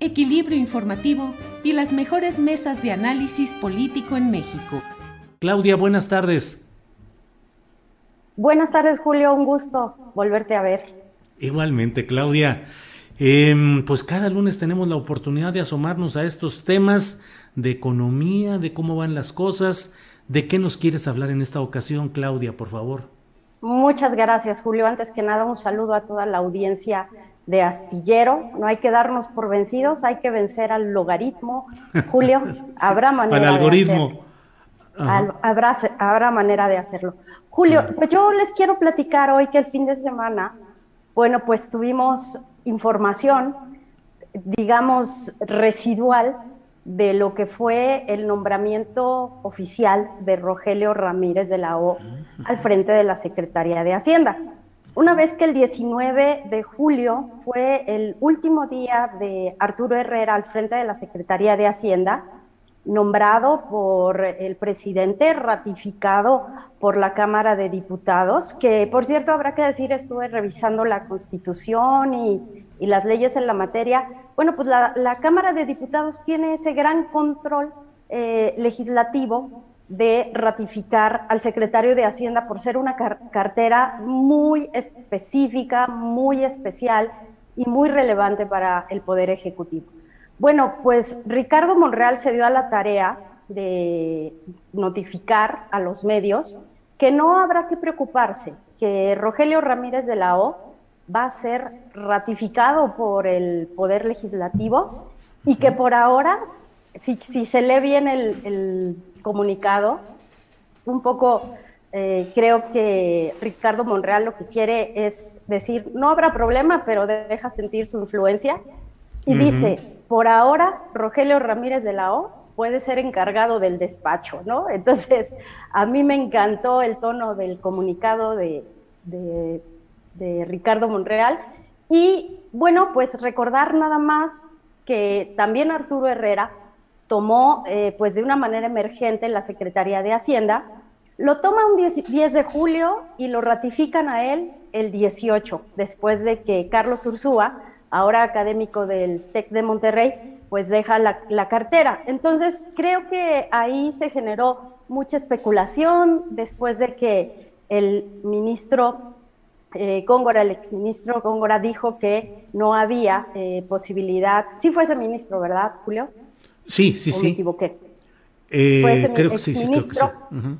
equilibrio informativo y las mejores mesas de análisis político en México. Claudia, buenas tardes. Buenas tardes, Julio. Un gusto volverte a ver. Igualmente, Claudia. Em, pues cada lunes tenemos la oportunidad de asomarnos a estos temas de economía, de cómo van las cosas. ¿De qué nos quieres hablar en esta ocasión, Claudia, por favor? Muchas gracias, Julio. Antes que nada, un saludo a toda la audiencia de astillero. No hay que darnos por vencidos, hay que vencer al logaritmo. Julio, habrá manera al algoritmo. de hacerlo. Habrá, habrá manera de hacerlo. Julio, pues yo les quiero platicar hoy que el fin de semana, bueno, pues tuvimos información, digamos, residual de lo que fue el nombramiento oficial de Rogelio Ramírez de la O al frente de la Secretaría de Hacienda. Una vez que el 19 de julio fue el último día de Arturo Herrera al frente de la Secretaría de Hacienda, nombrado por el presidente, ratificado por la Cámara de Diputados, que por cierto habrá que decir, estuve revisando la Constitución y, las leyes en la materia. Bueno, pues la, la, Cámara de Diputados tiene ese gran control eh, legislativo de ratificar al secretario de Hacienda por ser una car cartera muy específica, muy especial y muy relevante para el Poder Ejecutivo. Bueno, pues Ricardo Monreal se dio a la tarea de notificar a los medios que no habrá que preocuparse, que Rogelio Ramírez de la O va a ser ratificado por el Poder Legislativo y que por ahora, si, si se lee bien el comunicado, un poco eh, creo que Ricardo Monreal lo que quiere es decir, no habrá problema, pero deja sentir su influencia. Y uh -huh. dice, por ahora, Rogelio Ramírez de la O puede ser encargado del despacho, ¿no? Entonces, a mí me encantó el tono del comunicado de, de, de Ricardo Monreal. Y bueno, pues recordar nada más que también Arturo Herrera tomó eh, pues de una manera emergente la Secretaría de Hacienda, lo toma un 10, 10, de julio y lo ratifican a él el 18, después de que Carlos Ursúa, ahora académico del TEC de Monterrey, pues deja la, la cartera. Entonces creo que ahí se generó mucha especulación después de que el ministro eh, Góngora, el exministro Góngora, dijo que no había eh, posibilidad, sí fue ese ministro, ¿verdad, Julio? Sí, sí, ¿O sí. me equivoqué? Eh, creo que sí, sí, creo que sí. Uh -huh.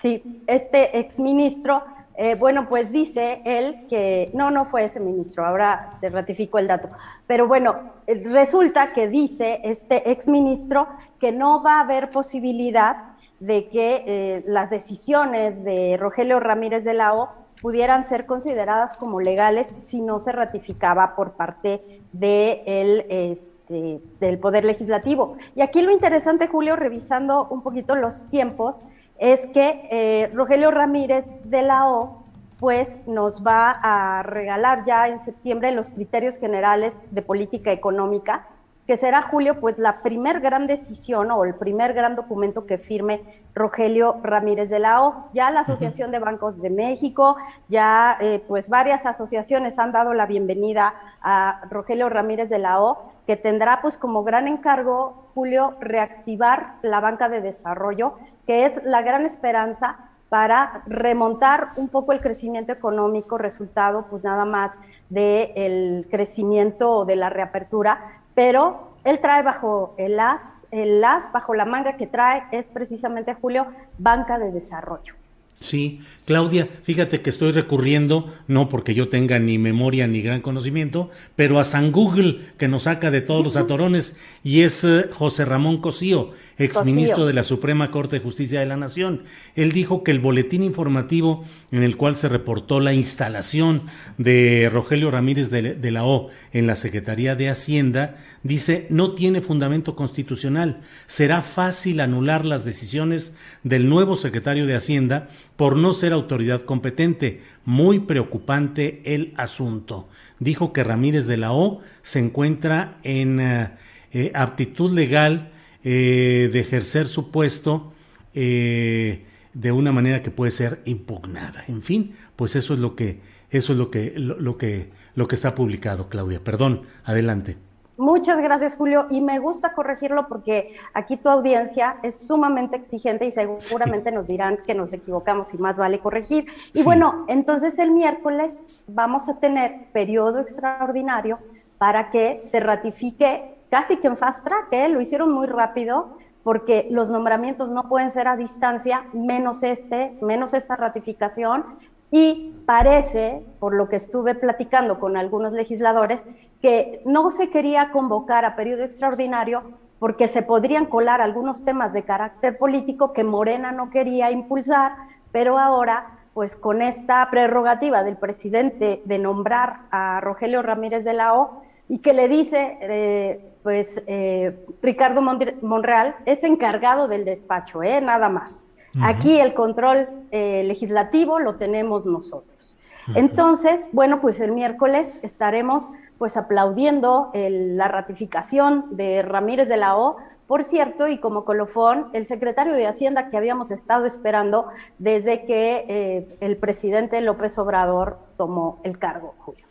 Sí, este exministro, eh, bueno, pues dice él que no, no fue ese ministro, ahora te ratifico el dato, pero bueno, eh, resulta que dice este exministro que no va a haber posibilidad de que eh, las decisiones de Rogelio Ramírez de la O pudieran ser consideradas como legales si no se ratificaba por parte este, del Poder Legislativo. Y aquí lo interesante, Julio, revisando un poquito los tiempos, es que eh, Rogelio Ramírez de la O pues nos va a regalar ya en septiembre los criterios generales de política económica que será Julio, pues la primer gran decisión o el primer gran documento que firme Rogelio Ramírez de la O. Ya la Asociación de Bancos de México, ya eh, pues varias asociaciones han dado la bienvenida a Rogelio Ramírez de la O, que tendrá pues como gran encargo, Julio, reactivar la banca de desarrollo, que es la gran esperanza para remontar un poco el crecimiento económico, resultado pues nada más del crecimiento de la reapertura, pero él trae bajo el as, el as, bajo la manga que trae es precisamente, Julio, banca de desarrollo. Sí, Claudia, fíjate que estoy recurriendo, no porque yo tenga ni memoria ni gran conocimiento, pero a San Google, que nos saca de todos los atorones, y es eh, José Ramón Cosío, exministro de la Suprema Corte de Justicia de la Nación. Él dijo que el boletín informativo en el cual se reportó la instalación de Rogelio Ramírez de, la O en la Secretaría de Hacienda, dice, no tiene fundamento constitucional. Será fácil anular las decisiones del nuevo secretario de Hacienda por no ser autoridad competente. Muy preocupante el asunto. Dijo que Ramírez de la O se encuentra en eh, eh, aptitud legal eh, de ejercer su puesto eh, de una manera que puede ser impugnada. En fin, pues eso es lo que eso es lo que lo, que lo que está publicado, Claudia. Perdón, adelante. Muchas gracias, Julio. Y me gusta corregirlo porque aquí tu audiencia es sumamente exigente y seguramente nos dirán que nos equivocamos y más vale corregir. Y bueno, entonces el miércoles vamos a tener periodo extraordinario para que se ratifique casi que en fast track, ¿eh? lo hicieron muy rápido porque los nombramientos no pueden ser a distancia, menos este, menos esta ratificación. Y parece, por lo que estuve platicando con algunos legisladores, que no se quería convocar a periodo extraordinario porque se podrían colar algunos temas de carácter político que Morena no quería impulsar, pero ahora, pues con esta prerrogativa del presidente de nombrar a Rogelio Ramírez de la O, y que le dice, eh, pues eh, Ricardo Monreal es encargado del despacho, ¿eh? nada más. Aquí el control eh, legislativo lo tenemos nosotros. Entonces, bueno, pues el miércoles estaremos pues aplaudiendo la ratificación de Ramírez de la O, por cierto, y como colofón, el secretario de Hacienda que habíamos estado esperando desde que el presidente López Obrador tomó el cargo, Julio.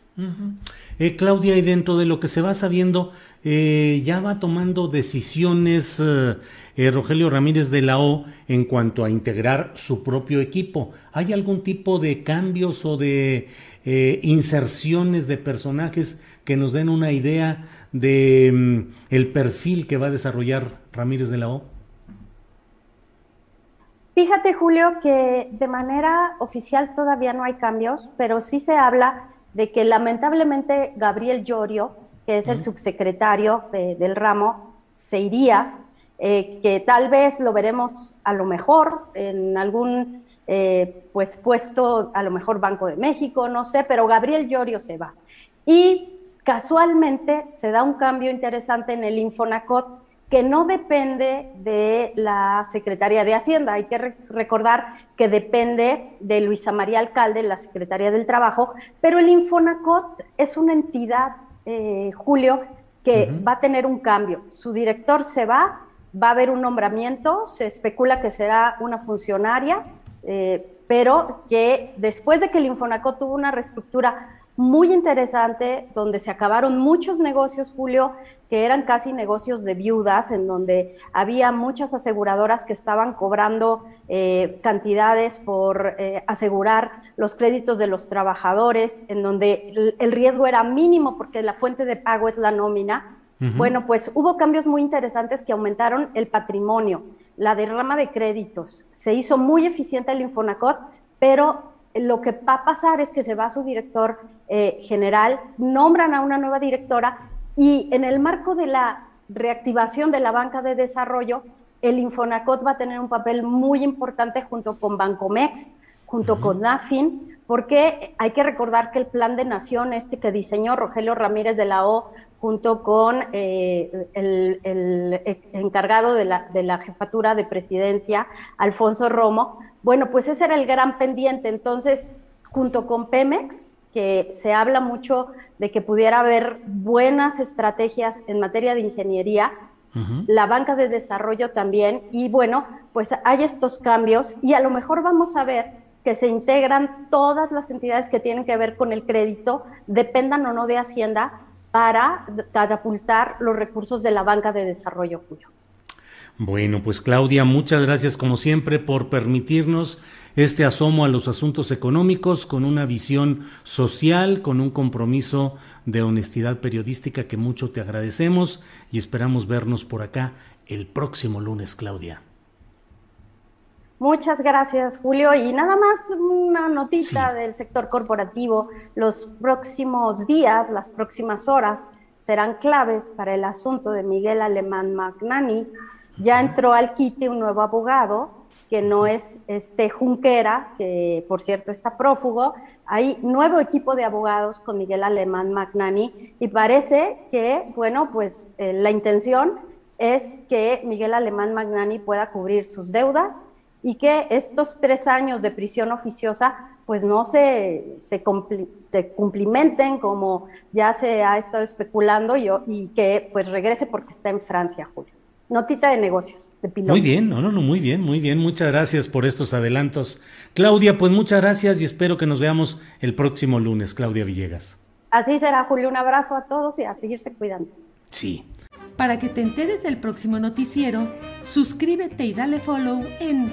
Eh, Claudia, y dentro de lo que se va sabiendo, eh, ya va tomando decisiones eh, Rogelio Ramírez de la O en cuanto a integrar su propio equipo. ¿Hay algún tipo de cambios o de inserciones de personajes que nos den una idea de mm, el perfil que va a desarrollar Ramírez de la O? Fíjate, Julio, que de manera oficial todavía no hay cambios, pero sí se habla de que lamentablemente Gabriel Llorio, que es el subsecretario del ramo, se iría, eh, que tal vez lo veremos a lo mejor en algún eh, pues puesto, a lo mejor Banco de México, no sé, pero Gabriel Llorio se va. Y casualmente se da un cambio interesante en el Infonacot que no depende de la Secretaría de Hacienda. Hay que recordar que depende de Luisa María Alcalde, la Secretaría del Trabajo, pero el Infonacot es una entidad, eh, Julio, que va a tener un cambio. Su director se va, va a haber un nombramiento, se especula que será una funcionaria, eh, pero que después de que el Infonacot tuvo una reestructura muy interesante, donde se acabaron muchos negocios, Julio, que eran casi negocios de viudas, en donde había muchas aseguradoras que estaban cobrando eh, cantidades por eh, asegurar los créditos de los trabajadores, en donde el, riesgo era mínimo porque la fuente de pago es la nómina. Bueno, pues hubo cambios muy interesantes que aumentaron el patrimonio, la derrama de créditos. Se hizo muy eficiente el Infonacot, pero lo que va a pasar es que se va su director eh, general, nombran a una nueva directora y en el marco de la reactivación de la banca de desarrollo, el Infonacot va a tener un papel muy importante junto con Bancomex, junto con NAFIN, porque hay que recordar que el plan de nación este que diseñó Rogelio Ramírez de la O junto con eh, el, el, encargado de la, de la jefatura de presidencia, Alfonso Romo, bueno, pues ese era el gran pendiente. Entonces, junto con Pemex, que se habla mucho de que pudiera haber buenas estrategias en materia de ingeniería, la banca de desarrollo también, y bueno, pues hay estos cambios y a lo mejor vamos a ver que se integran todas las entidades que tienen que ver con el crédito, dependan o no de Hacienda, para catapultar los recursos de la banca de desarrollo, Julio. Bueno, pues Claudia, muchas gracias como siempre por permitirnos este asomo a los asuntos económicos con una visión social, con un compromiso de honestidad periodística que mucho te agradecemos y esperamos vernos por acá el próximo lunes, Claudia. Muchas gracias, Julio. Y nada más una notita del sector corporativo. Los próximos días, las próximas horas, serán claves para el asunto de Miguel Alemán Magnani. Ya entró al quite un nuevo abogado, que no es este Junquera, que por cierto está prófugo. Hay nuevo equipo de abogados con Miguel Alemán Magnani y parece que, bueno, pues eh, la intención es que Miguel Alemán Magnani pueda cubrir sus deudas y que estos tres años de prisión oficiosa pues no se, se, cumplimenten como ya se ha estado especulando y, y que pues regrese porque está en Francia, Julio. Notita de negocios, de piloto. Muy bien, no, no, no, muy bien, muy bien. Muchas gracias por estos adelantos. Claudia, pues muchas gracias y espero que nos veamos el próximo lunes, Claudia Villegas. Así será, Julio. Un abrazo a todos y a seguirse cuidando. Sí. Para que te enteres del próximo noticiero, suscríbete y dale follow en